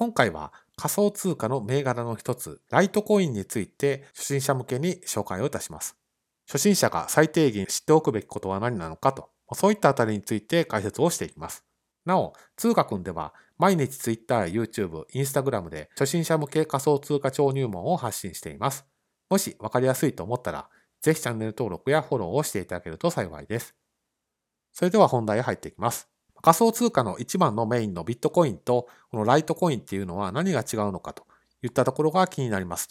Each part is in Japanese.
今回は仮想通貨の銘柄の一つ、ライトコインについて初心者向けに紹介をいたします。初心者が最低限知っておくべきことは何なのかと、そういったあたりについて解説をしていきます。なお、通貨くんでは毎日 Twitter YouTube、Instagram で初心者向け仮想通貨超入門を発信しています。もし分かりやすいと思ったら、ぜひチャンネル登録やフォローをしていただけると幸いです。それでは本題へ入っていきます。仮想通貨の一番のメインのビットコインとこのライトコインっていうのは何が違うのかといったところが気になります。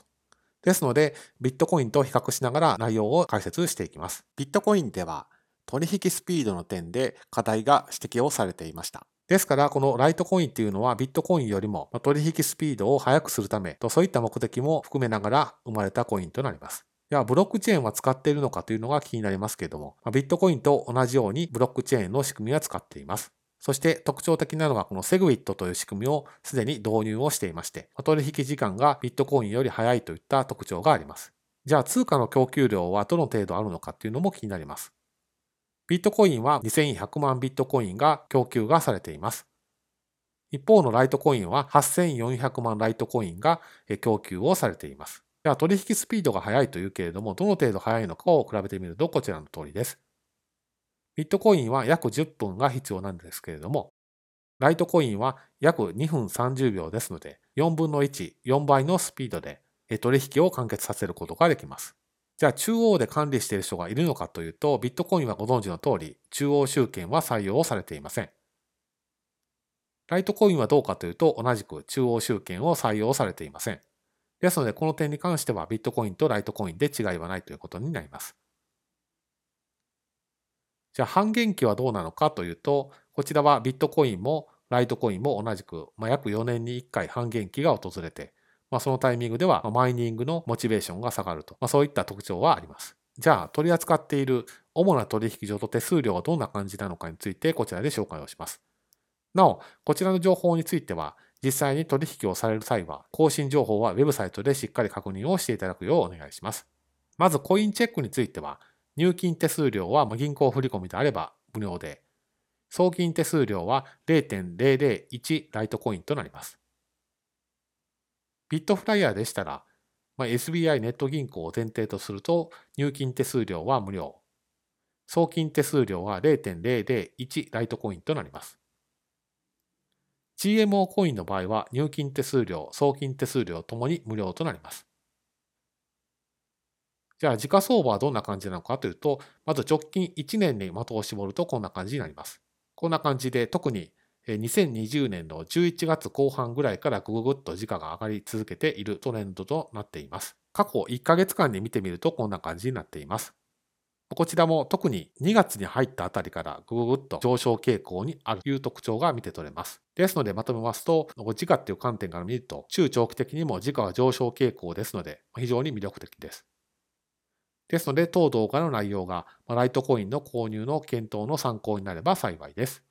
ですので、ビットコインと比較しながら内容を解説していきます。ビットコインでは取引スピードの点で課題が指摘をされていました。ですから、このライトコインっていうのはビットコインよりも取引スピードを速くするためとそういった目的も含めながら生まれたコインとなります。では、ブロックチェーンは使っているのかというのが気になりますけれども、ビットコインと同じようにブロックチェーンの仕組みは使っています。そして特徴的なのがこのセグウィットという仕組みをすでに導入をしていまして、取引時間がビットコインより早いといった特徴があります。じゃあ通貨の供給量はどの程度あるのかっていうのも気になります。ビットコインは2100万ビットコインが供給がされています。一方のライトコインは8400万ライトコインが供給をされています。では取引スピードが速いというけれども、どの程度速いのかを比べてみるとこちらの通りです。ビットコインは約10分が必要なんですけれども、ライトコインは約2分30秒ですので、4分の1、4倍のスピードで取引を完結させることができます。じゃあ中央で管理している人がいるのかというと、ビットコインはご存知の通り、中央集権は採用されていません。ライトコインはどうかというと、同じく中央集権を採用されていません。ですので、この点に関してはビットコインとライトコインで違いはないということになります。じゃあ半減期はどうなのかというと、こちらはビットコインもライトコインも同じく、まあ、約4年に1回半減期が訪れて、まあ、そのタイミングではマイニングのモチベーションが下がると、まあ、そういった特徴はあります。じゃあ取り扱っている主な取引所と手数料はどんな感じなのかについてこちらで紹介をします。なお、こちらの情報については、実際に取引をされる際は、更新情報はウェブサイトでしっかり確認をしていただくようお願いします。まず、コインチェックについては、入金手数料は銀行振込であれば無料で、送金手数料は0.001ライトコインとなります。ビットフライヤーでしたら、まあ、SBI ネット銀行を前提とすると入金手数料は無料。送金手数料は0.001ライトコインとなります。GMO コインの場合は入金手数料、送金手数料ともに無料となります。じゃあ、時価相場はどんな感じなのかというと、まず直近1年に的を絞るとこんな感じになります。こんな感じで、特に2020年の11月後半ぐらいからぐぐぐっと時価が上がり続けているトレンドとなっています。過去1ヶ月間で見てみるとこんな感じになっています。こちらも特に2月に入ったあたりからぐぐぐっと上昇傾向にあるという特徴が見て取れます。ですのでまとめますと、時価っていう観点から見ると、中長期的にも時価は上昇傾向ですので、非常に魅力的です。ですので、当動画の内容がライトコインの購入の検討の参考になれば幸いです。